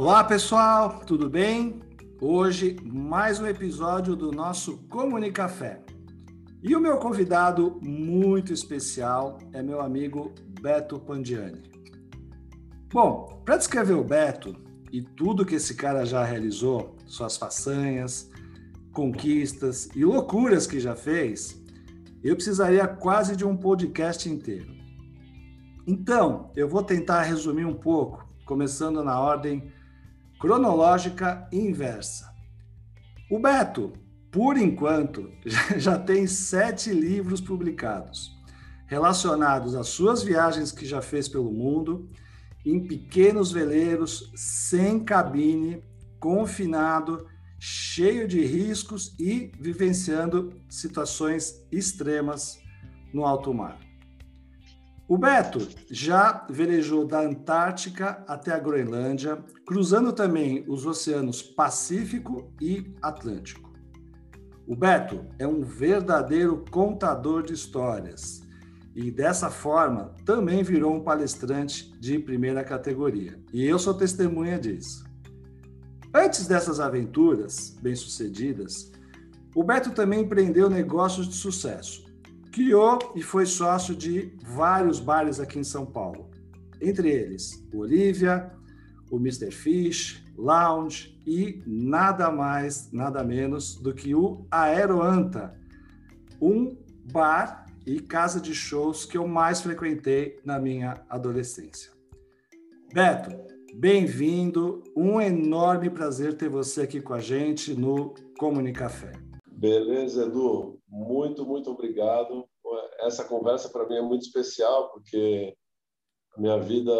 Olá pessoal, tudo bem? Hoje mais um episódio do nosso Comunicafé. E o meu convidado muito especial é meu amigo Beto Pandiani. Bom, para descrever o Beto e tudo que esse cara já realizou, suas façanhas, conquistas e loucuras que já fez, eu precisaria quase de um podcast inteiro. Então, eu vou tentar resumir um pouco, começando na ordem cronológica inversa. O Beto, por enquanto, já tem sete livros publicados, relacionados às suas viagens que já fez pelo mundo, em pequenos veleiros, sem cabine, confinado, cheio de riscos e vivenciando situações extremas no alto mar. O Beto já velejou da Antártica até a Groenlândia, cruzando também os oceanos Pacífico e Atlântico. O Beto é um verdadeiro contador de histórias e, dessa forma, também virou um palestrante de primeira categoria. E eu sou testemunha disso. Antes dessas aventuras bem-sucedidas, o Beto também empreendeu negócios de sucesso Criou e foi sócio de vários bares aqui em São Paulo, entre eles o Olivia, o Mr. Fish, Lounge e nada mais, nada menos do que o Aeroanta, um bar e casa de shows que eu mais frequentei na minha adolescência. Beto, bem-vindo, um enorme prazer ter você aqui com a gente no Comunicafé. Beleza, Edu. Muito, muito obrigado. Essa conversa para mim é muito especial porque a minha vida,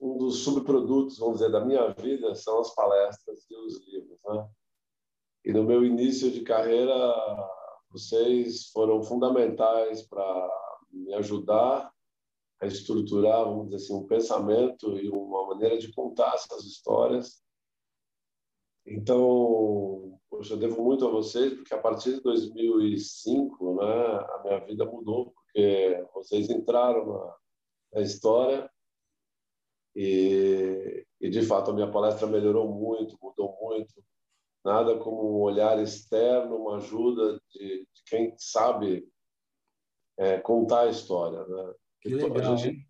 um dos subprodutos, vamos dizer, da minha vida são as palestras e os livros, né? E no meu início de carreira, vocês foram fundamentais para me ajudar a estruturar, vamos dizer assim, um pensamento e uma maneira de contar essas histórias. Então, Poxa, eu devo muito a vocês, porque a partir de 2005, né, a minha vida mudou, porque vocês entraram na, na história e, e, de fato, a minha palestra melhorou muito, mudou muito. Nada como um olhar externo, uma ajuda de, de quem sabe é, contar a história, né? Que legal, a gente,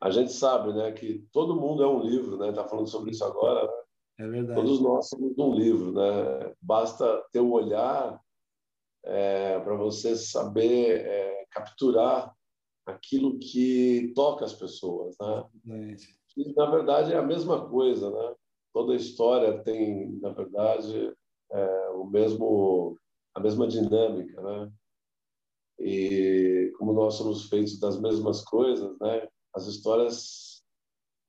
a gente sabe, né, que todo mundo é um livro, né? Tá falando sobre isso agora, né? É verdade. Todos nós somos um livro, né? Basta ter um olhar é, para você saber é, capturar aquilo que toca as pessoas, né? Na verdade, é a mesma coisa, né? Toda história tem, na verdade, é, o mesmo, a mesma dinâmica, né? E como nós somos feitos das mesmas coisas, né? As histórias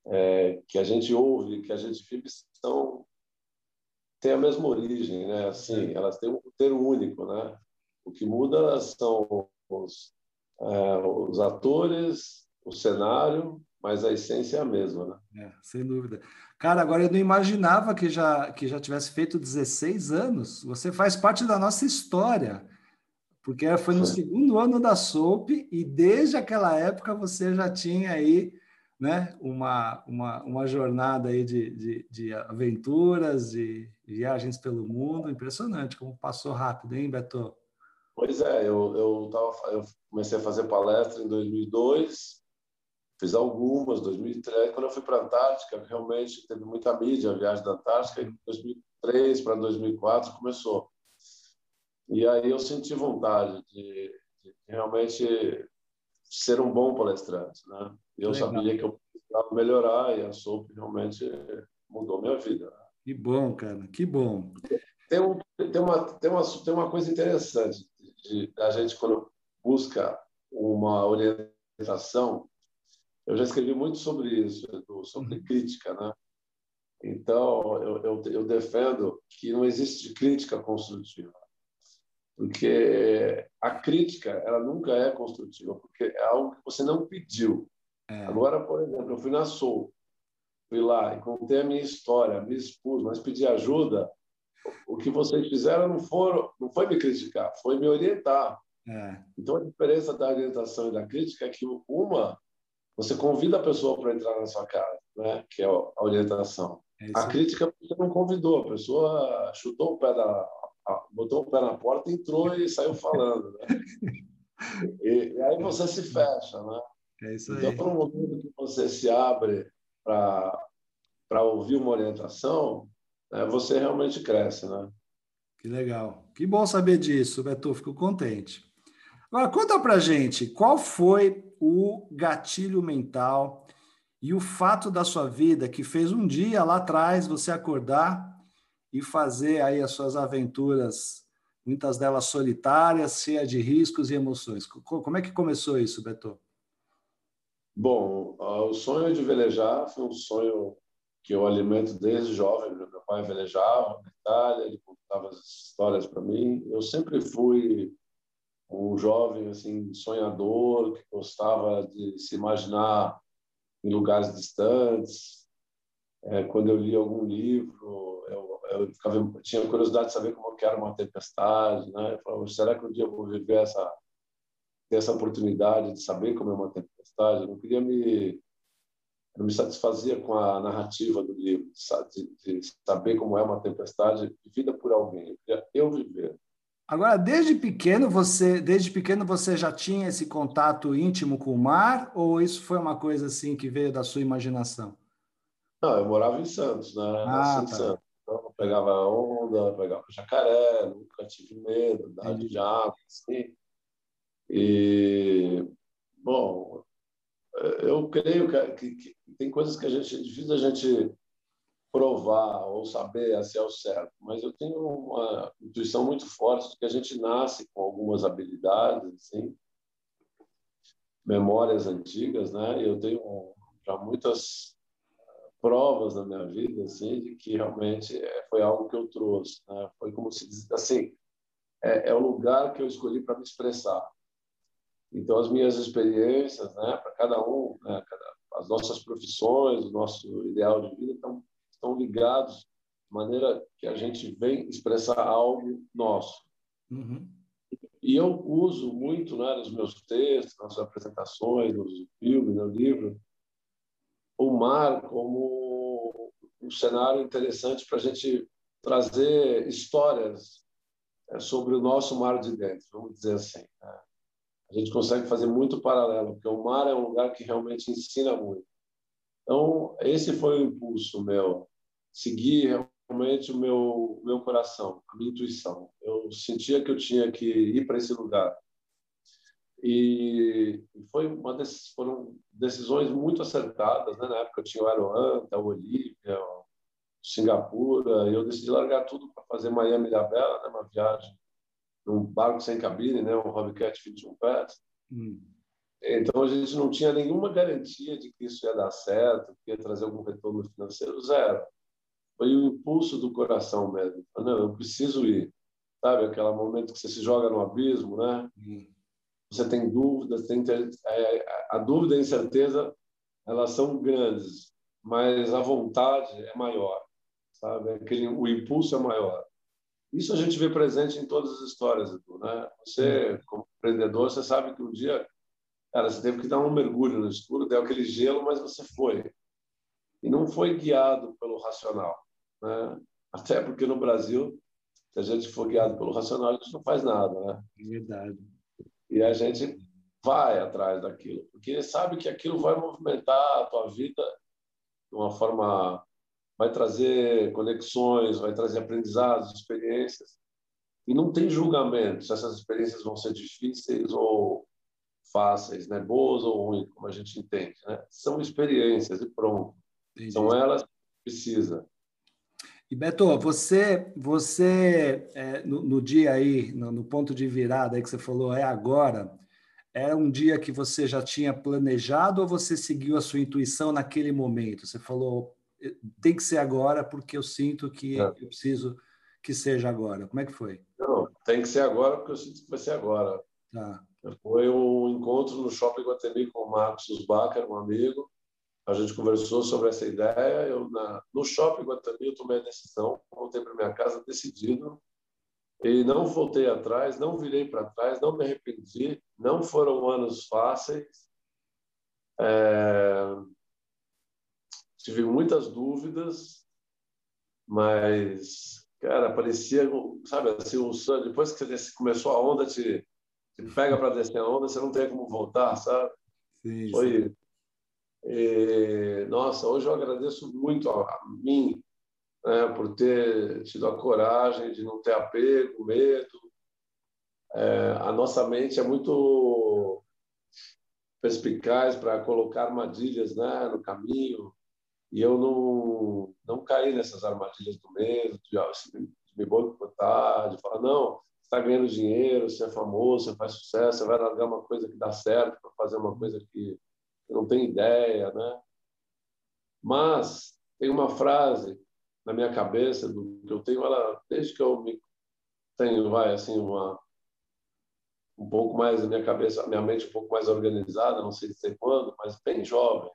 é, que a gente ouve, que a gente vive, são, têm a mesma origem, né? Assim, elas têm um roteiro único, né? O que muda são os, é, os atores, o cenário, mas a essência é a mesma, né? É, sem dúvida. Cara, agora eu não imaginava que já que já tivesse feito 16 anos. Você faz parte da nossa história, porque foi no segundo ano da SOAP e desde aquela época você já tinha aí né, uma, uma, uma jornada aí de, de, de aventuras, de viagens pelo mundo. Impressionante como passou rápido, hein, Beto? Pois é, eu, eu, tava, eu comecei a fazer palestra em 2002, fiz algumas, 2003. Quando eu fui para a Antártica, realmente teve muita mídia a viagem da Antártica, e 2003 para 2004 começou. E aí eu senti vontade de, de realmente ser um bom palestrante, né? Eu Legal. sabia que eu precisava melhorar e a SOP realmente mudou minha vida. Que bom, cara, que bom. Tem, um, tem, uma, tem, uma, tem uma coisa interessante de, a gente, quando busca uma orientação, eu já escrevi muito sobre isso, sobre uhum. crítica, né? Então, eu, eu, eu defendo que não existe crítica construtiva porque a crítica ela nunca é construtiva, porque é algo que você não pediu. É. Agora, por exemplo, eu fui na Soul, fui lá e contei a minha história, me expus, mas pedi ajuda. O que vocês fizeram não, foram, não foi me criticar, foi me orientar. É. Então, a diferença da orientação e da crítica é que uma, você convida a pessoa para entrar na sua casa, né? que é a orientação. É a crítica não convidou, a pessoa chutou o pé da, botou o pé na porta, entrou e saiu falando, né? E, e, aí você se fecha, né? É isso então, aí. Então, para um momento que você se abre para ouvir uma orientação, né, você realmente cresce, né? Que legal. Que bom saber disso, Beto. Fico contente. Agora, conta para gente, qual foi o gatilho mental e o fato da sua vida que fez um dia lá atrás você acordar e fazer aí as suas aventuras, muitas delas solitárias, cheias de riscos e emoções. Como é que começou isso, Beto? Bom, o sonho de velejar foi um sonho que eu alimento desde jovem. Meu pai velejava na Itália, ele contava as histórias para mim. Eu sempre fui um jovem assim sonhador que gostava de se imaginar em lugares distantes. É, quando eu li algum livro, eu, ficava, tinha curiosidade de saber como era uma tempestade, né? Eu falava, será que um dia eu vou viver essa ter essa oportunidade de saber como é uma tempestade? Eu não queria me não me satisfazia com a narrativa do livro, de, de saber como é uma tempestade vivida por alguém. Eu viver. Agora, desde pequeno você, desde pequeno você já tinha esse contato íntimo com o mar ou isso foi uma coisa assim que veio da sua imaginação? Não, eu morava em Santos, né? Ah, tá. Santos. Pegava onda, pegava jacaré, nunca tive medo da de água, assim. E bom, eu creio que, que, que, tem coisas que a gente é difícil a gente provar ou saber se é o certo, mas eu tenho uma intuição muito forte de que a gente nasce com algumas habilidades, assim, memórias antigas, né? Eu tenho já muitas provas na minha vida, assim, de que realmente eh, foi algo que eu trouxe, né? Foi como se diz, assim, é, é o lugar que eu escolhi para me expressar. Então, as minhas experiências, né, para cada um, né, cada, as nossas profissões, o nosso ideal de vida estão estão ligados de maneira que a gente vem expressar algo nosso. Uhum. E eu uso muito né, nos meus textos, nas apresentações, nos filmes, no livro, o mar como um cenário interessante para a gente trazer histórias é, sobre o nosso mar de dentro, vamos dizer assim. Né? A gente consegue fazer muito paralelo, porque o mar é um lugar que realmente ensina muito. Então, esse foi o impulso meu, seguir realmente o meu meu coração, a minha intuição. Eu sentia que eu tinha que ir para esse lugar. E foi uma dessas, foram decisões muito acertadas, né? Na época eu tinha o Aroanta, o Olívia, o Singapura, e eu decidi largar tudo para fazer Miami da Bela, né? Uma viagem num barco sem cabine, né? Um Hobbycat 21 pés. Hum. Então a gente não tinha nenhuma garantia de que isso ia dar certo, que ia trazer algum retorno financeiro, zero. Foi o impulso do coração mesmo. Não, eu preciso ir. Sabe, aquele momento que você se joga no abismo, né? Hum. Você tem dúvidas, tem é, a dúvida e a incerteza, elas são grandes, mas a vontade é maior, sabe? Aquele, o impulso é maior. Isso a gente vê presente em todas as histórias, Edu, né? Você, como empreendedor, você sabe que um dia Cara, você teve que dar um mergulho no escuro, deu aquele gelo, mas você foi. E não foi guiado pelo racional. Né? Até porque no Brasil, se a gente for guiado pelo racional, a gente não faz nada. Né? É verdade. E a gente vai atrás daquilo, porque sabe que aquilo vai movimentar a tua vida de uma forma. vai trazer conexões, vai trazer aprendizados, experiências. E não tem julgamento se essas experiências vão ser difíceis ou fáceis, né? boas ou ruins, como a gente entende. Né? São experiências e pronto. Entendi. São elas que precisa. E Beto, você, você é, no, no, dia aí, no, no, ponto de virada aí que você falou, é agora, era um dia que você já tinha planejado ou você seguiu a sua intuição naquele momento? Você falou, tem que ser agora porque eu sinto que é. eu preciso que seja agora. Como é que foi? Não, tem que ser agora porque eu sinto que vai ser agora. Tá. Foi um encontro no Shopping Guatemi com o Marcos Susbacher, um amigo. A gente conversou sobre essa ideia. Eu, na, no Shopping Guatemi, eu tomei a decisão, voltei para minha casa decidido e não voltei atrás, não virei para trás, não me arrependi. Não foram anos fáceis. É... tive muitas dúvidas, mas, cara, parecia, sabe, assim, o depois que você começou a onda, te, te pega para descer a onda, você não tem como voltar, sabe? Sim, Foi. E, nossa, hoje eu agradeço muito a, a mim né, por ter tido a coragem de não ter apego, medo. É, a nossa mente é muito perspicaz para colocar armadilhas né, no caminho e eu não não caí nessas armadilhas do medo, de, de me boicotar, de falar não, você está ganhando dinheiro, você é famoso, você faz sucesso, você vai largar uma coisa que dá certo para fazer uma coisa que não tem ideia, né? Mas tem uma frase na minha cabeça do que eu tenho ela desde que eu me tenho vai assim uma um pouco mais na minha cabeça, minha mente um pouco mais organizada, não sei dizer quando, mas bem jovem.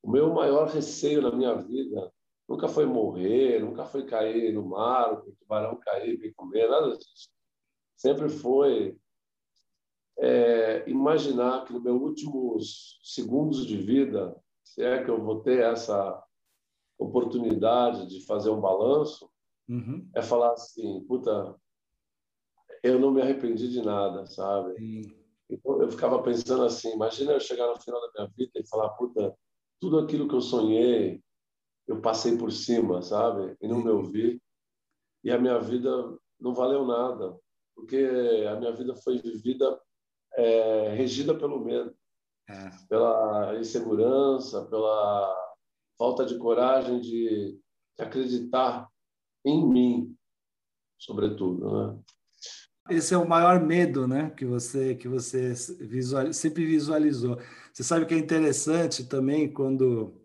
O meu maior receio na minha vida nunca foi morrer, nunca foi cair no mar, o tubarão cair e comer, nada disso. Sempre foi é, imaginar que no meus últimos segundos de vida, se é que eu vou ter essa oportunidade de fazer um balanço, uhum. é falar assim, puta, eu não me arrependi de nada, sabe? Sim. Então eu ficava pensando assim, imagina eu chegar no final da minha vida e falar, puta, tudo aquilo que eu sonhei, eu passei por cima, sabe? E não me ouvi. E a minha vida não valeu nada, porque a minha vida foi vivida é, regida pelo medo, É. pela insegurança, pela falta de coragem de, de acreditar em mim, sobretudo, né? Esse é o maior medo, né, que você que você visual, sempre visualizou. Você sabe que é interessante também quando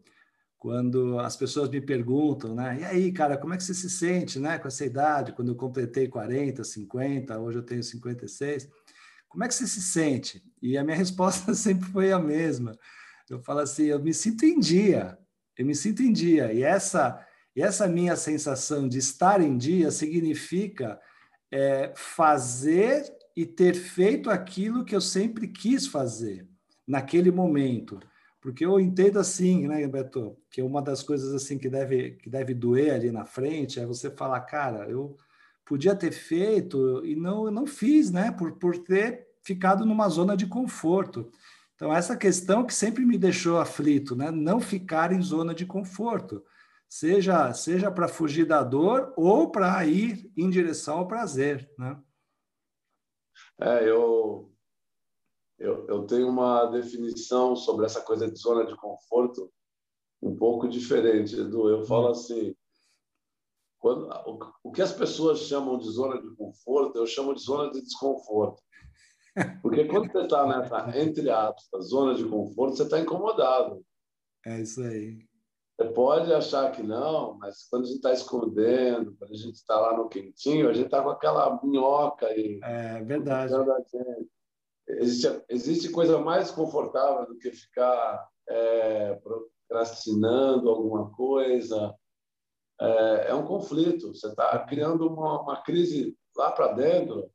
quando as pessoas me perguntam, né? E aí, cara, como é que você se sente, né, com essa idade? Quando eu completei 40, 50, hoje eu tenho 56. Como é que você se sente? E a minha resposta sempre foi a mesma. Eu falo assim, eu me sinto em dia. Eu me sinto em dia. E essa e essa minha sensação de estar em dia significa é, fazer e ter feito aquilo que eu sempre quis fazer naquele momento. Porque eu entendo assim, né, Beto, que uma das coisas assim que deve, que deve doer ali na frente é você falar, cara, eu podia ter feito e não, não fiz, né, por, por ter ficado numa zona de conforto. Então, essa questão que sempre me deixou aflito, né, não ficar em zona de conforto seja seja para fugir da dor ou para ir em direção ao prazer, né? É, eu, eu eu tenho uma definição sobre essa coisa de zona de conforto um pouco diferente, Edu. Eu falo assim, quando, o, o que as pessoas chamam de zona de conforto, eu chamo de zona de desconforto. Porque quando você está nessa, entre aspas, zona de conforto, você está incomodado. É isso aí. Você pode achar que não, mas quando a gente está escondendo, quando a gente está lá no quentinho, a gente está com aquela minhoca aí. É verdade. Existe, existe coisa mais confortável do que ficar é, procrastinando alguma coisa. É, é um conflito. Você está criando uma, uma crise lá para dentro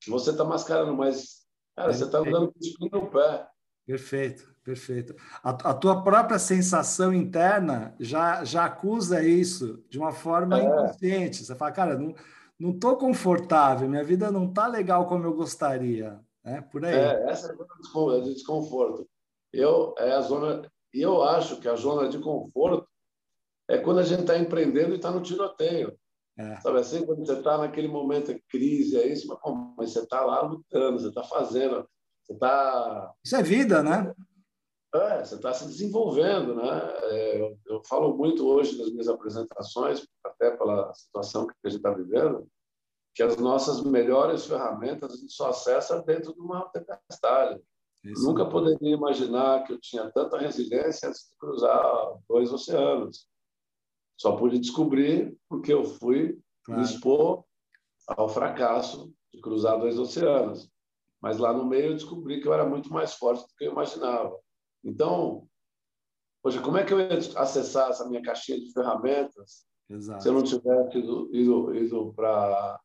que você está mascarando, mas cara, você está andando com o no pé. Perfeito, perfeito. A, a, tua própria sensação interna já, já acusa isso de uma forma é. inconsciente. Você fala, cara, não não estou confortável, minha vida não está legal como eu gostaria, né? Por aí. É, essa é a zona de desconforto. Eu é a zona, e eu acho que a zona de conforto é quando a gente está empreendendo e está no tiroteio. É. Sabe assim, quando você está naquele momento de crise, é isso, mas, bom, mas você está lá lutando, você está fazendo, você está. Isso é vida, né? É, você está se desenvolvendo, né? É, eu, eu, falo muito hoje nas minhas apresentações, até pela situação que a gente está vivendo, que as nossas melhores ferramentas a gente só acessa dentro de uma tempestade. Isso. Nunca poderia imaginar que eu tinha tanta resiliência antes de cruzar dois oceanos. Só pude descobrir porque eu fui claro. me expor ao fracasso de cruzar dois oceanos. Mas lá no meio eu descobri que eu era muito mais forte do que eu imaginava. Então, poxa, como é que eu ia acessar essa minha caixinha de ferramentas Exato. se eu não tivesse ido, ido, ido para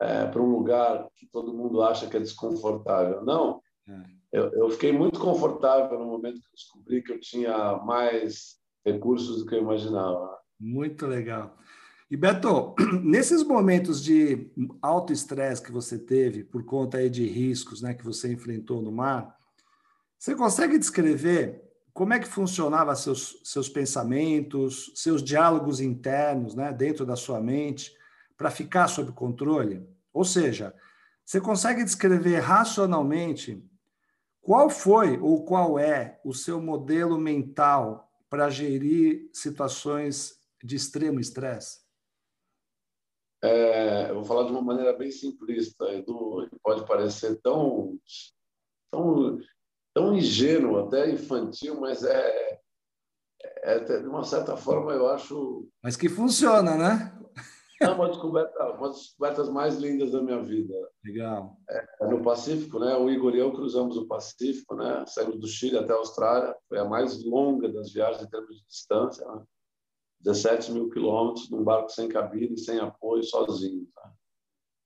é, para um lugar que todo mundo acha que é desconfortável? Não, É. Eu, eu fiquei muito confortável no momento que eu descobri que eu tinha mais recursos do que eu imaginava. Muito legal. E Beto, nesses momentos de alto estresse que você teve por conta aí de riscos, né, que você enfrentou no mar, você consegue descrever como é que funcionava seus seus pensamentos, seus diálogos internos, né, dentro da sua mente, para ficar sob controle? Ou seja, você consegue descrever racionalmente qual foi ou qual é o seu modelo mental para gerir situações de extremo estresse? É, eu vou falar de uma maneira bem simplista, Edu, pode parecer tão, tão, tão ingênuo, até infantil, mas é, é, de uma certa forma, eu acho. Mas que funciona, né? É uma descoberta, uma das descobertas mais lindas da minha vida. Legal. É, no Pacífico, né? O Igor e eu cruzamos o Pacífico, né? Saímos do Chile até a Austrália. Foi a mais longa das viagens em termos de distância. Né? 17 mil quilômetros num barco sem cabine, sem apoio, sozinho. Tá?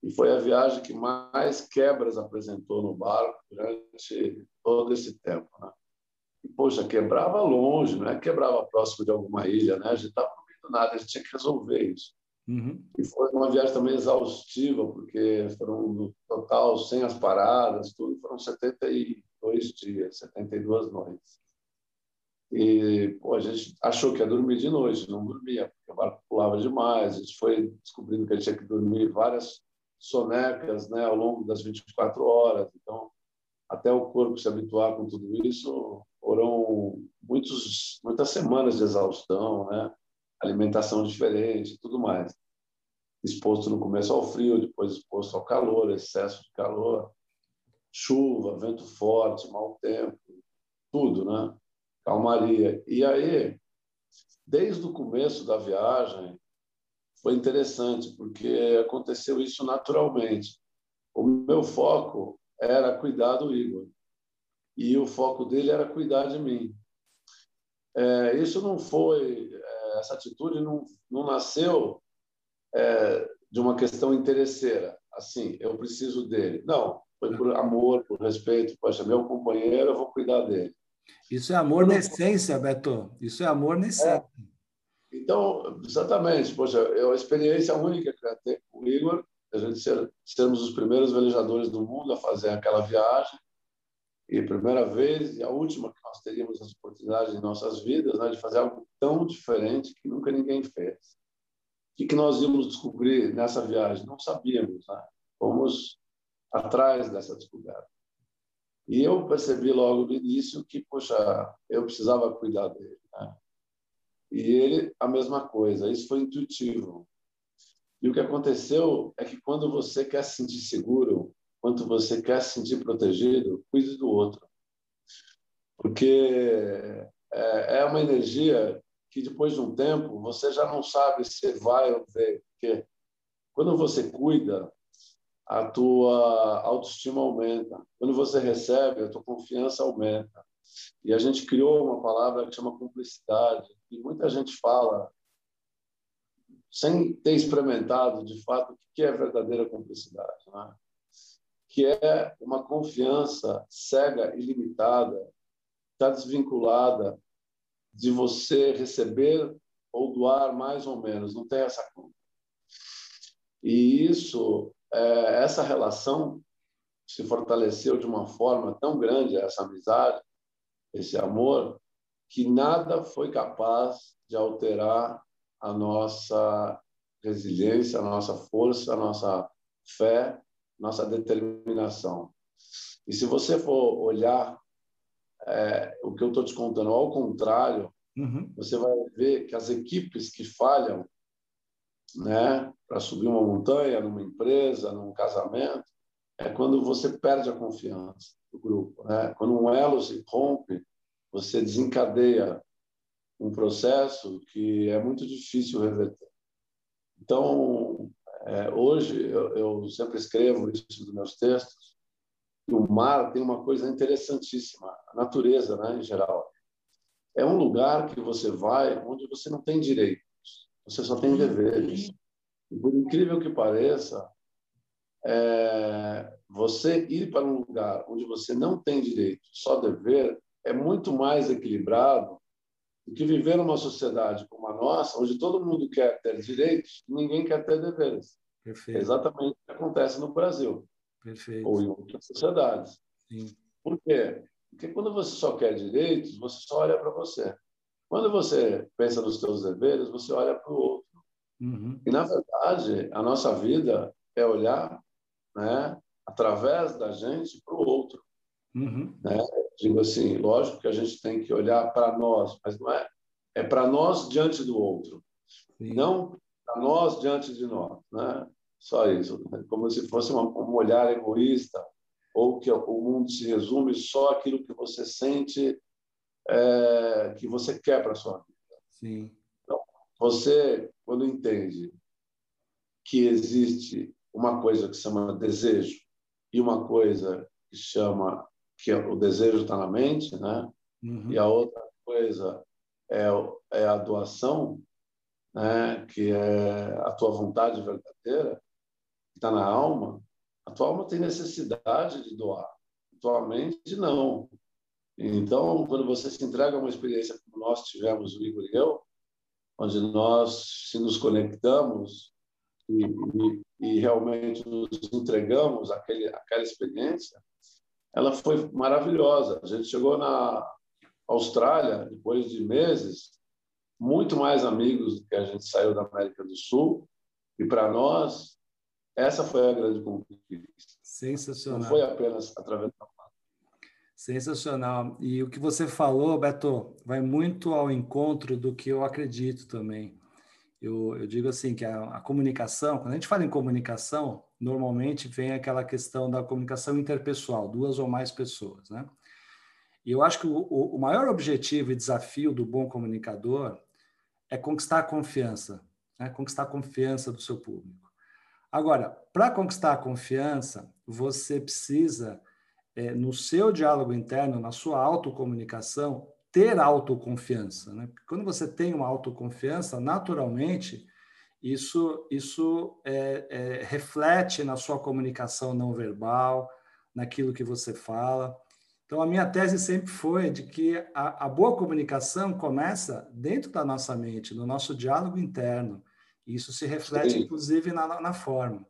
E foi a viagem que mais quebras apresentou no barco durante todo esse tempo. Né? E, poxa, quebrava longe, não é quebrava próximo de alguma ilha, né? A gente estava no meio do nada, a gente tinha que resolver isso. Uhum. E foi uma viagem também exaustiva, porque foram no total, sem as paradas, tudo, foram 72 dias, 72 noites. E pô, a gente achou que ia dormir de noite, não dormia, porque o barco pulava demais. A gente foi descobrindo que a gente tinha que dormir várias sonecas né, ao longo das 24 horas. Então, até o corpo se habituar com tudo isso, foram muitos, muitas semanas de exaustão, né? Alimentação diferente tudo mais. Exposto no começo ao frio, depois exposto ao calor, excesso de calor, chuva, vento forte, mau tempo, tudo, né? calmaria. E aí, desde o começo da viagem, foi interessante, porque aconteceu isso naturalmente. O meu foco era cuidar do Igor, e o foco dele era cuidar de mim. É, isso não foi, é, essa atitude não, não nasceu é, de uma questão interesseira, assim, eu preciso dele. Não, foi por amor, por respeito, poxa, meu companheiro, eu vou cuidar dele. Isso é amor na essência, Beto. Isso é amor na essência. É. Então, exatamente. Poxa, é uma experiência única que eu tenho com o Igor, a gente ser, sermos os primeiros velejadores do mundo a fazer aquela viagem. E primeira vez e a última que nós teríamos essa oportunidade em nossas vidas, né, de fazer algo tão diferente que nunca ninguém fez. O que, nós íamos descobrir nessa viagem? Não sabíamos. Né? Fomos atrás dessa descoberta. E eu percebi logo no início que, poxa, eu precisava cuidar dele. Né? E ele, a mesma coisa. Isso foi intuitivo. E o que aconteceu é que quando você quer se sentir seguro, quando você quer se sentir protegido, cuide do outro. Porque é, é uma energia que depois de um tempo você já não sabe se vai ou vem. Porque quando você cuida, a tua autoestima aumenta. Quando você recebe, a tua confiança aumenta. E a gente criou uma palavra que chama cumplicidade, e muita gente fala sem ter experimentado de fato o que é verdadeira cumplicidade, né? Que é uma confiança cega e limitada, está desvinculada de você receber ou doar mais ou menos, não tem essa conta. E isso é, essa relação se fortaleceu de uma forma tão grande, essa amizade, esse amor, que nada foi capaz de alterar a nossa resiliência, a nossa força, a nossa fé, nossa determinação. E se você for olhar é, o que eu estou te contando ao contrário, uhum. você vai ver que as equipes que falham né, para subir uma montanha, numa empresa, num casamento, é quando você perde a confiança do grupo. Né? Quando um elo se rompe, você desencadeia um processo que é muito difícil reverter. Então, é, hoje, eu, eu, sempre escrevo isso nos meus textos, que o mar tem uma coisa interessantíssima, a natureza, né, em geral. É um lugar que você vai onde você não tem direito você só tem deveres. E por incrível que pareça, é, você ir para um lugar onde você não tem direito, só dever, é muito mais equilibrado do que viver numa sociedade como a nossa, onde todo mundo quer ter direitos e ninguém quer ter deveres. Perfeito. Exatamente o que acontece no Brasil. Perfeito. Ou em outras sociedades. Sim. Por quê? Porque quando você só quer direitos, você só olha para você. Quando você pensa nos seus deveres, você olha para o outro. Uhum. E, na verdade, a nossa vida é olhar né, através da gente para o outro. Uhum. Né? Digo assim, lógico que a gente tem que olhar para nós, mas não é. É para nós diante do outro. Sim. Não para nós diante de nós. Né? Só isso. Né? Como se fosse uma, um olhar egoísta, ou que o mundo se resume só aquilo que você sente é, que você quer para sua vida. Sim. Então, você, quando entende que existe uma coisa que se chama desejo e uma coisa que chama que o desejo está na mente, né? Uhum. E a outra coisa é, é a doação, né? Que é a tua vontade verdadeira, que está na alma. A tua alma tem necessidade de doar, a tua mente não. Então, quando você se entrega a uma experiência como nós tivemos, o Igor e eu, onde nós se nos conectamos e, e, e realmente nos entregamos àquele, àquela experiência, ela foi maravilhosa. A gente chegou na Austrália, depois de meses, muito mais amigos do que a gente saiu da América do Sul, e para nós, essa foi a grande conquista. Sensacional. Não foi apenas através da Sensacional. E o que você falou, Beto, vai muito ao encontro do que eu acredito também. Eu, eu digo assim que a, a, comunicação, quando a gente fala em comunicação, normalmente vem aquela questão da comunicação interpessoal, duas ou mais pessoas, né? E eu acho que o, o maior objetivo e desafio do bom comunicador é conquistar a confiança, né? conquistar a confiança do seu público. Agora, para conquistar a confiança, você precisa, é, no seu diálogo interno, na sua autocomunicação, ter autoconfiança. Né? Quando você tem uma autoconfiança, naturalmente, isso, isso é, é, reflete na sua comunicação não verbal, naquilo que você fala. Então, a minha tese sempre foi de que a, a boa comunicação começa dentro da nossa mente, no nosso diálogo interno. Isso se reflete, Sim. inclusive, na, na forma.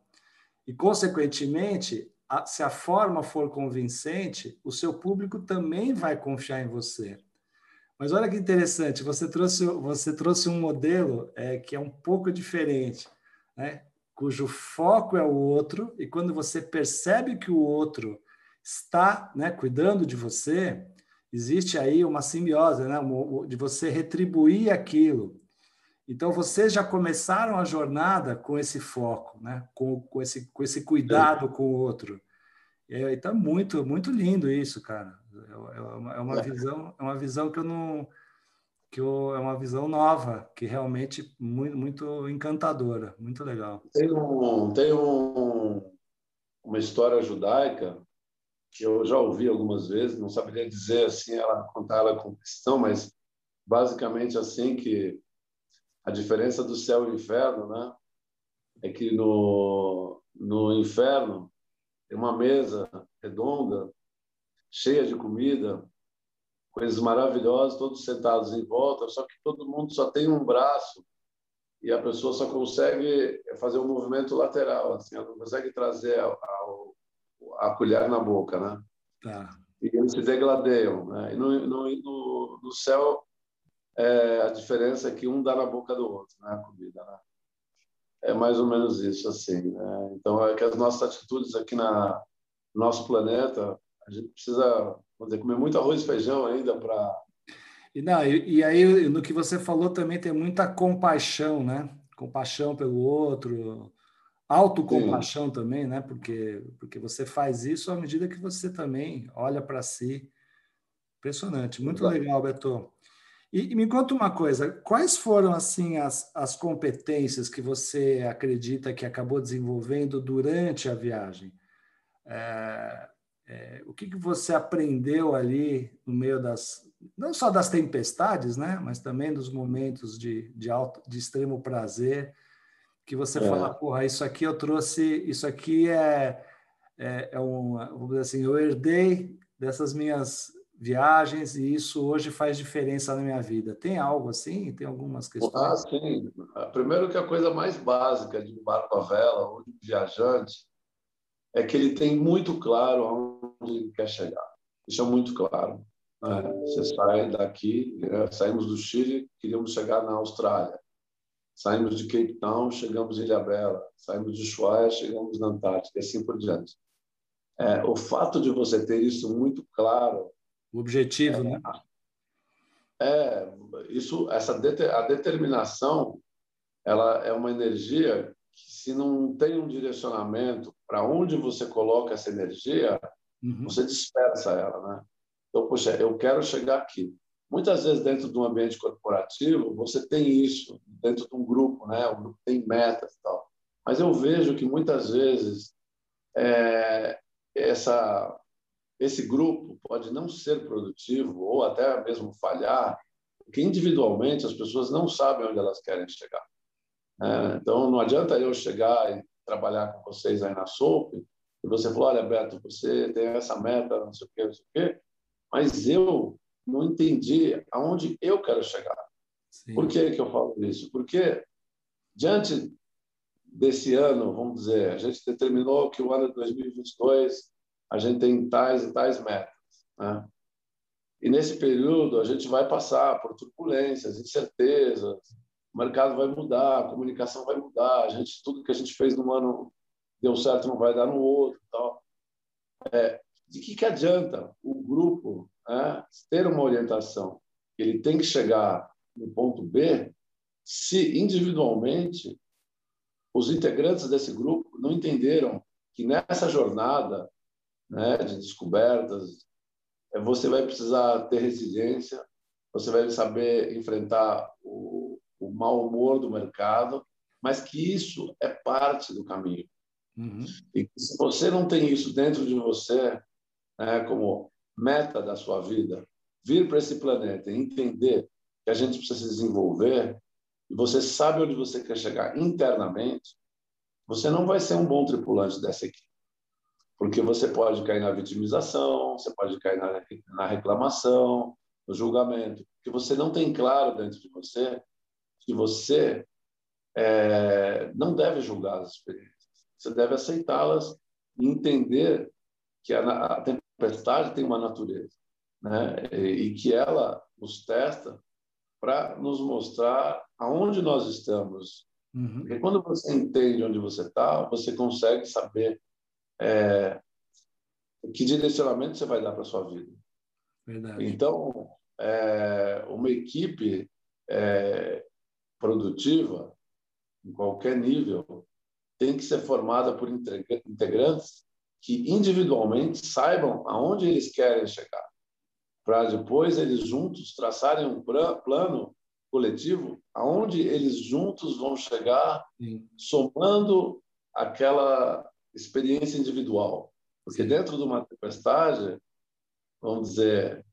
E, consequentemente, a, se a forma for convincente, o seu público também vai confiar em você. Mas olha que interessante, você trouxe, você trouxe um modelo é, que é um pouco diferente, né? cujo foco é o outro, e quando você percebe que o outro está né, cuidando de você, existe aí uma simbiose, né, de você retribuir aquilo. Então, vocês já começaram a jornada com esse foco, né, com, com, esse, com esse cuidado com o outro. É, então, muito, muito lindo isso, cara. É, é uma, é uma é. visão, é uma visão que eu não que eu, é uma visão nova, que realmente muito, muito encantadora, muito legal. Tem, um, tem um, uma história judaica que eu já ouvi algumas vezes, não saberia dizer assim, ela contar ela com questão, mas basicamente assim que a diferença do céu e inferno, né, é que no no inferno tem uma mesa redonda cheia de comida, coisas maravilhosas, todos sentados em volta, só que todo mundo só tem um braço e a pessoa só consegue fazer um movimento lateral, assim, ela não consegue trazer a, a, a colher na boca, né? Tá. E eles se degladeiam, né? E no, no, no, no céu, é, a diferença é que um dá na boca do outro, né? A comida, né? É mais ou menos isso, assim, né? Então, é que as nossas atitudes aqui na nosso planeta a gente precisa dizer, comer muito arroz e feijão ainda para. E, não, e, e, aí, no que você falou, também tem muita compaixão, né? Compaixão pelo outro, autocompaixão Sim. também, né? Porque, porque você faz isso à medida que você também olha para si. Impressionante, muito Exato. legal, Beto. E, e, me conta uma coisa, quais foram assim as, as competências que você acredita que acabou desenvolvendo durante a viagem? É, é, o que, que você aprendeu ali no meio das, não só das tempestades, né, mas também dos momentos de, de, alto, de extremo prazer, que você é. fala, porra, isso aqui eu trouxe, isso aqui é, é, é um, vamos dizer assim, eu herdei dessas minhas viagens e isso hoje faz diferença na minha vida. Tem algo assim? Tem algumas questões? Ah, sim. Primeiro que a coisa mais básica de um barco à vela ou de um viajante é que ele tem muito claro aonde ele quer chegar. Isso é muito claro. Né? Você sai daqui, né? saímos do Chile, queríamos chegar na Austrália. Saímos de Cape Town, chegamos em Ilha Bela. Saímos de Ushuaia, chegamos na Antártica, e assim por diante. É, o fato de você ter isso muito claro o objetivo, é, né? É, isso, essa a determinação, ela é uma energia que se não tem um direcionamento para onde você coloca essa energia, uhum. você dispersa ela, né? Então, poxa, eu quero chegar aqui. Muitas vezes dentro de um ambiente corporativo, você tem isso dentro de um grupo, né? O grupo tem metas e tal. Mas eu vejo que muitas vezes é, essa esse grupo pode não ser produtivo ou até mesmo falhar, porque individualmente as pessoas não sabem onde elas querem chegar. É, então, não adianta eu chegar e trabalhar com vocês aí na SOP e você falar, olha, Beto, você tem essa meta, não sei o quê, não sei o quê, mas eu não entendi aonde eu quero chegar. Sim. Por que, que eu falo isso? Porque, diante desse ano, vamos dizer, a gente determinou que o ano de 2022 a gente tem tais e tais metas. Né? E nesse período a gente vai passar por turbulências, incertezas, o mercado vai mudar, a comunicação vai mudar, a gente tudo que a gente fez num ano deu certo não vai dar no outro, tal. É, de que que adianta o grupo né, ter uma orientação? Ele tem que chegar no ponto B se individualmente os integrantes desse grupo não entenderam que nessa jornada né, de descobertas. É, você vai precisar ter resiliência, você vai saber enfrentar o, o mau humor do mercado, mas que isso é parte do caminho. Uhum. E se você não tem isso dentro de você, né, como meta da sua vida, vir para esse planeta e entender que a gente precisa se desenvolver, e você sabe onde você quer chegar internamente, você não vai ser um bom tripulante dessa equipe. Porque você pode cair na vitimização, você pode cair na, na reclamação, no julgamento, porque você não tem claro dentro de você que você é, não deve julgar as experiências. Você deve aceitá-las e entender que a, a, tempestade tem uma natureza, né? E, que ela nos testa para nos mostrar aonde nós estamos. Uhum. Porque quando você entende onde você está, você consegue saber é, que direcionamento você vai dar para sua vida. Verdade. Então, é, uma equipe é, produtiva, em qualquer nível, tem que ser formada por integrantes que individualmente saibam aonde eles querem chegar, para depois eles juntos traçarem um plano coletivo aonde eles juntos vão chegar, Sim. somando aquela experiência individual. Porque dentro de uma tempestade, vamos dizer,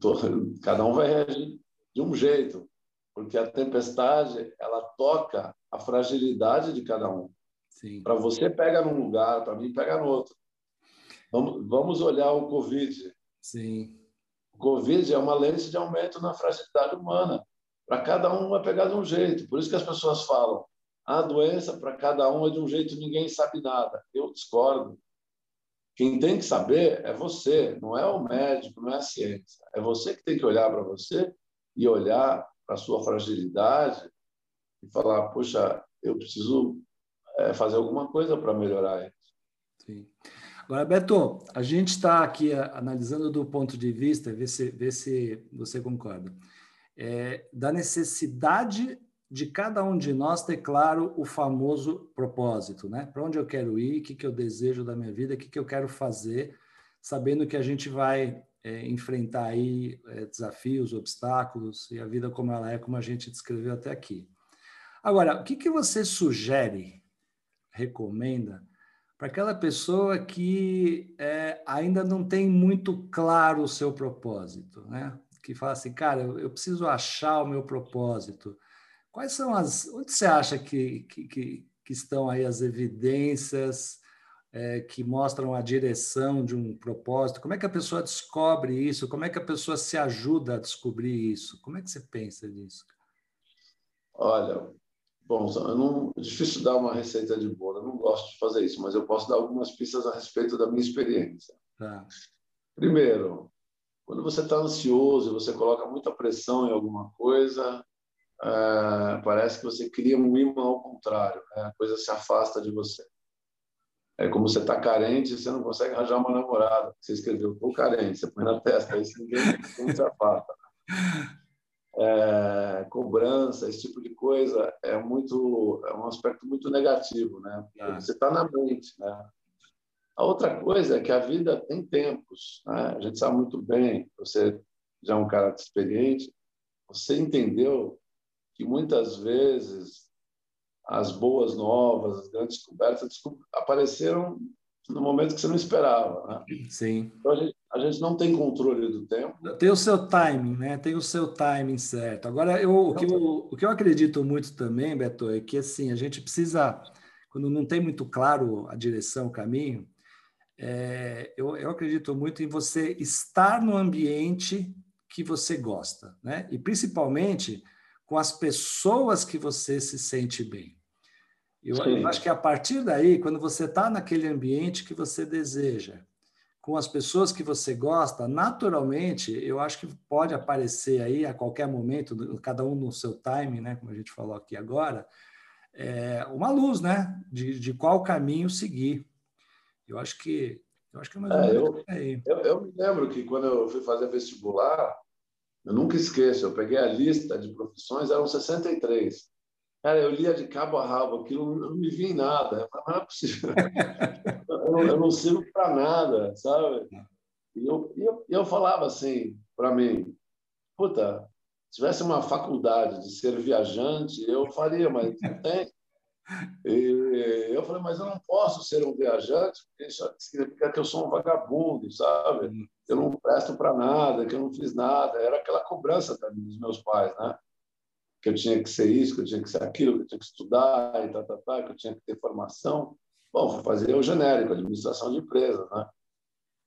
tô, cada um vai reagir de um jeito, porque a tempestade ela toca a fragilidade de cada um. Para você pega num lugar, para mim pega no outro. Vamos, vamos olhar o Covid. Sim. O Covid é uma lente de aumento na fragilidade humana. Para cada um vai pegar de um jeito. Por isso que as pessoas falam: a doença para cada um é de um jeito, ninguém sabe nada. Eu discordo. Quem tem que saber é você, não é o médico, não é a ciência. É você que tem que olhar para você e olhar para a sua fragilidade e falar: puxa, eu preciso é, fazer alguma coisa para melhorar isso. Sim. Agora, Beto, a gente está aqui analisando do ponto de vista, ver se, ver se você concorda, é, da necessidade de cada um de nós ter claro o famoso propósito, né? Para onde eu quero ir, o que, que eu desejo da minha vida, o que, que eu quero fazer, sabendo que a gente vai é, enfrentar aí é, desafios, obstáculos e a vida como ela é, como a gente descreveu até aqui. Agora, o que, que você sugere, recomenda para aquela pessoa que é, ainda não tem muito claro o seu propósito, né? Que fala assim, cara, eu, preciso achar o meu propósito. Quais são as. Onde você acha que, que, que, que estão aí as evidências é, que mostram a direção de um propósito? Como é que a pessoa descobre isso? Como é que a pessoa se ajuda a descobrir isso? Como é que você pensa nisso? Olha, bom, não, é difícil dar uma receita de bolo, eu não gosto de fazer isso, mas eu posso dar algumas pistas a respeito da minha experiência. Tá. Primeiro, quando você está ansioso, você coloca muita pressão em alguma coisa, é, parece que você cria um imã ao contrário, né? a coisa se afasta de você. É como você está carente, você não consegue arranjar uma namorada. Você escreveu, estou carente, você põe na testa, aí ninguém, ninguém se afasta. É, cobrança, esse tipo de coisa é muito é um aspecto muito negativo, né? Ah. Você está na mente, né? A outra coisa é que a vida tem tempos, né? A gente sabe muito bem. Você já é um cara experiente, você entendeu que muitas vezes as boas novas, as grandes descobertas apareceram no momento que você não esperava. Né? Sim. Então a gente, a gente, não tem controle do tempo. Tem o seu timing, né? Tem o seu timing certo. Agora, eu, o, que eu, o que eu acredito muito também, Beto, é que assim, a gente precisa, quando não tem muito claro a direção, o caminho, é, eu, eu acredito muito em você estar no ambiente que você gosta, né? E principalmente com as pessoas que você se sente bem. Eu, eu acho que a partir daí, quando você está naquele ambiente que você deseja, com as pessoas que você gosta, naturalmente, eu acho que pode aparecer aí a qualquer momento, cada um no seu time, né, como a gente falou aqui agora, é, uma luz, né, de, de qual caminho seguir. Eu acho que eu acho que é mais é, eu, aí. Eu, eu me lembro que quando eu fui fazer vestibular, eu nunca esqueço, eu peguei a lista de profissões, eram 63. Cara, eu lia de cabo a rabo, aquilo não me vi em nada. Eu falei, não é possível. eu, não, eu não sirvo para nada, sabe? E eu, eu, eu falava assim para mim, puta, se tivesse uma faculdade de ser viajante, eu faria, mas não tem. E eu falei, mas eu não posso ser um viajante, porque isso significa que eu sou um vagabundo, sabe? Hum. Eu não presto para nada, que eu não fiz nada. Era aquela cobrança também dos meus pais, né? Que eu tinha que ser isso, que eu tinha que ser aquilo, que eu tinha que estudar e tal, tal, tal, que eu tinha que ter formação. Bom, fui fazer o genérico, administração de empresas, né?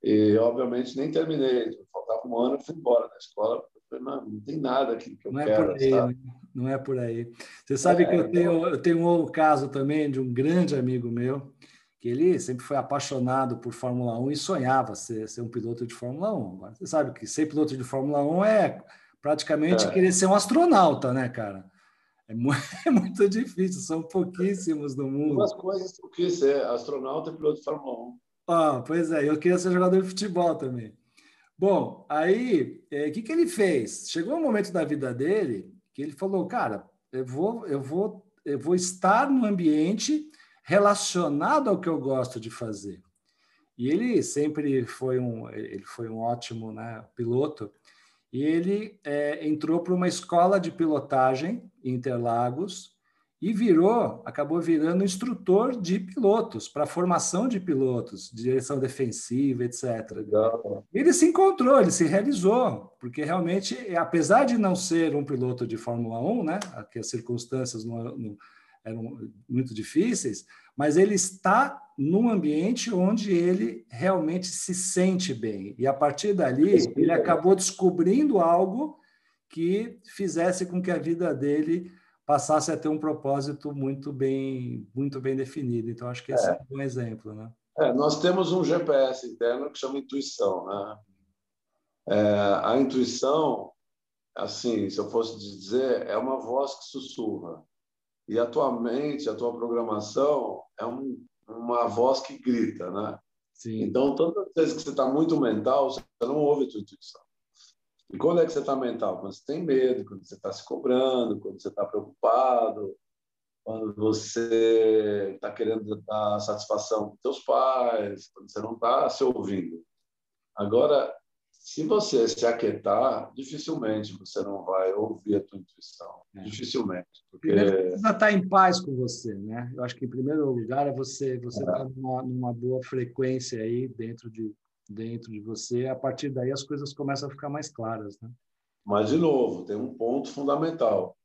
E, obviamente, nem terminei. Faltava um ano fui embora da escola. Falei, não, não tem nada aqui que eu não quero. É por aí, sabe? Né? Não é por aí. Você sabe é, que eu tenho, eu tenho um caso também de um grande amigo meu, que ele sempre foi apaixonado por Fórmula 1 e sonhava ser, ser um piloto de Fórmula 1. Você sabe que ser piloto de Fórmula 1 é praticamente é. querer ser um astronauta, né, cara? É muito, é muito difícil, são pouquíssimos no mundo. Duas coisas que eu quis ser, astronauta e piloto de Fórmula 1. Ah, pois é, eu queria ser jogador de futebol também. Bom, aí, o é, que, que ele fez? Chegou um momento da vida dele que ele falou, cara, eu vou, eu vou, eu vou estar no ambiente relacionado ao que eu gosto de fazer. E ele sempre foi um, ele foi um ótimo né, piloto. Ele é, entrou para uma escola de pilotagem em Interlagos e virou, acabou virando instrutor de pilotos, para formação de pilotos, direção defensiva, etc. Legal. Ele se encontrou, ele se realizou, porque realmente, apesar de não ser um piloto de Fórmula 1, né, que as circunstâncias não, não eram muito difíceis, mas ele está num ambiente onde ele realmente se sente bem. E a partir dali, ele acabou descobrindo algo que fizesse com que a vida dele passasse a ter um propósito muito bem, muito bem definido. Então, acho que esse é, é um exemplo. Né? É, nós temos um GPS interno que chama intuição. Né? É, a intuição, assim, se eu fosse dizer, é uma voz que sussurra. E atualmente, a tua programação é um, uma voz que grita, né? Sim. Então, todas as vezes que você está muito mental, você não ouve a tua intuição. E quando é que você está mental? Quando você tem medo, quando você está se cobrando, quando você está preocupado, quando você está querendo dar satisfação para seus pais, quando você não está se ouvindo. Agora, se você se aquietar, dificilmente você não vai ouvir a tua intuição. É. Dificilmente. Porque... Primeiro, precisa estar em paz com você, né? Eu acho que, em primeiro lugar, é você você é. estar numa, numa boa frequência aí dentro de dentro de você, a partir daí as coisas começam a ficar mais claras, né? Mas de novo, tem um ponto fundamental,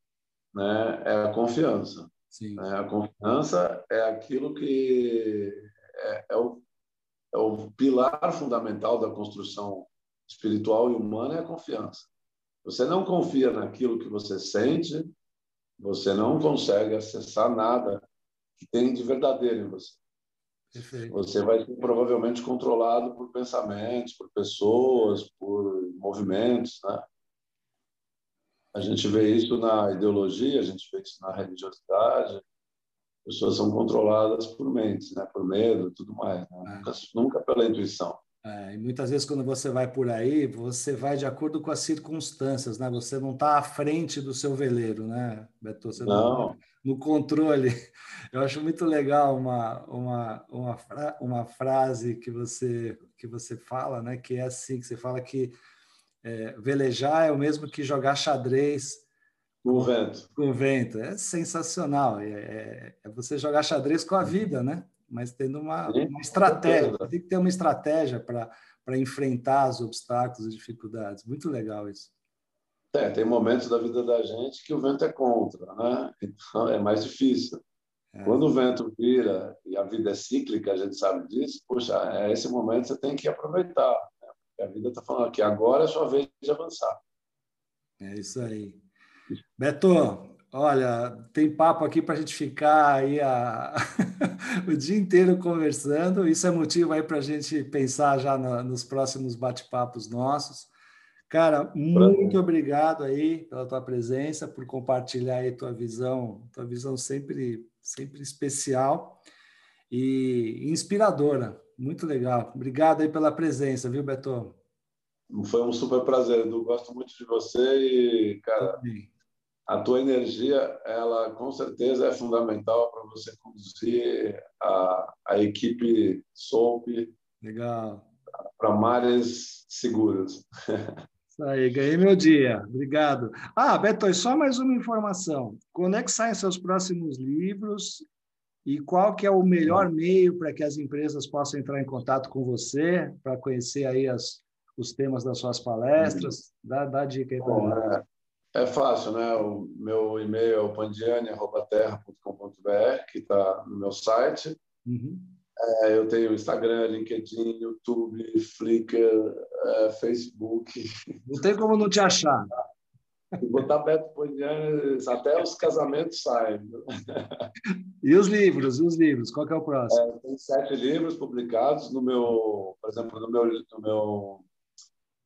né? É a confiança. Sim. Né? A confiança é aquilo que é, é, o, é o pilar fundamental da construção espiritual e humana é a confiança. Você não confia naquilo que você sente, você não consegue acessar nada que tem de verdadeiro em você. Perfeito. Você vai ser provavelmente controlado por pensamentos, por pessoas, por movimentos, né? A gente vê isso na ideologia, a gente vê isso na religiosidade. Pessoas são controladas por mentes, né? Por medo, tudo mais. Né? É. Nunca, nunca pela intuição. É, e muitas vezes quando você vai por aí, você vai de acordo com as circunstâncias, né? Você não está à frente do seu veleiro, né, Beto? Você não. Tá no controle. Eu acho muito legal uma, uma, uma, fra uma frase que você que você fala, né? Que é assim, que você fala que é, velejar é o mesmo que jogar xadrez com o vento. Com o vento. É sensacional. É, é, é você jogar xadrez com a vida, né? Mas tendo uma, uma estratégia. Tem que ter uma estratégia para enfrentar os obstáculos e dificuldades. Muito legal isso. É, tem momentos da vida da gente que o vento é contra, né? Então é mais difícil. É. Quando o vento vira e a vida é cíclica, a gente sabe disso, poxa, é esse momento você tem que aproveitar. Né? A vida está falando que agora é sua vez de avançar. É isso aí. Beto, Olha, tem papo aqui para a gente ficar aí a... o dia inteiro conversando. Isso é motivo aí para a gente pensar já no, nos próximos bate-papos nossos. Cara, muito obrigado aí pela tua presença, por compartilhar aí tua visão, tua visão sempre, sempre especial e inspiradora. Muito legal. Obrigado aí pela presença, viu, Beto? Foi um super prazer, Edu. Gosto muito de você e, cara, Também a tua energia, ela com certeza é fundamental para você conduzir a, a equipe Legal. para mares seguras. Isso aí, ganhei meu dia. Obrigado. Ah, Beto, só mais uma informação. Quando é que saem seus próximos livros e qual que é o melhor meio para que as empresas possam entrar em contato com você para conhecer aí as, os temas das suas palestras? Dá, dá dica aí para nós. É fácil, né? O meu e-mail é o pandiane.terra.com.br, que está no meu site. Uhum. É, eu tenho Instagram, LinkedIn, YouTube, Flickr, é, Facebook. Não tem como não te achar. Se botar Beto Pandiane, até os casamentos saem. E os livros, e os livros? Qual é o próximo? É, tem sete livros publicados no meu, por exemplo, no meu, no meu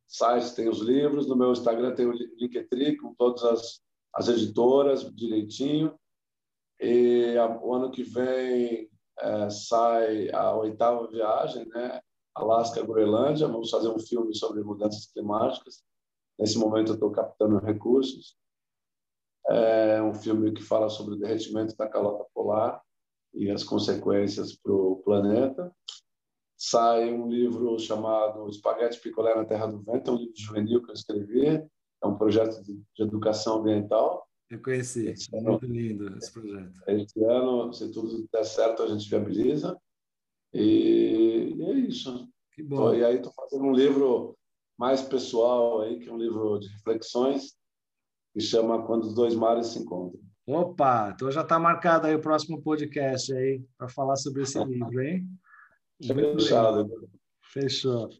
site tem os livros, no meu Instagram tem o Linktree com todas as, as editoras direitinho. E a, o ano que vem é, sai a oitava viagem, né? Alasca, Groenlândia. Vamos fazer um filme sobre mudanças climáticas. Nesse momento eu estou captando recursos. É um filme que fala sobre o derretimento da calota polar e as consequências para o planeta sai um livro chamado Espaguete Picolé na Terra do Vento, é um livro juvenil que eu escrevi, é um projeto de, de educação ambiental. Eu conheci, esse é muito ano, lindo esse projeto. Este ano, se tudo der certo, a gente viabiliza. E, e é isso. Que bom. e aí estou fazendo um livro mais pessoal aí, que é um livro de reflexões, que chama Quando os Dois Mares Se Encontram. Opa, então já está marcado aí o próximo podcast aí para falar sobre esse livro, hein? Fechado. Fechou.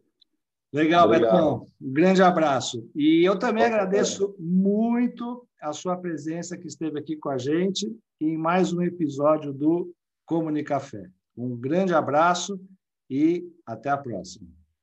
Legal, Obrigado. Betão. Um grande abraço. E eu também agradeço muito a sua presença que esteve aqui com a gente em mais um episódio do Comunicafé. Um grande abraço e até a próxima.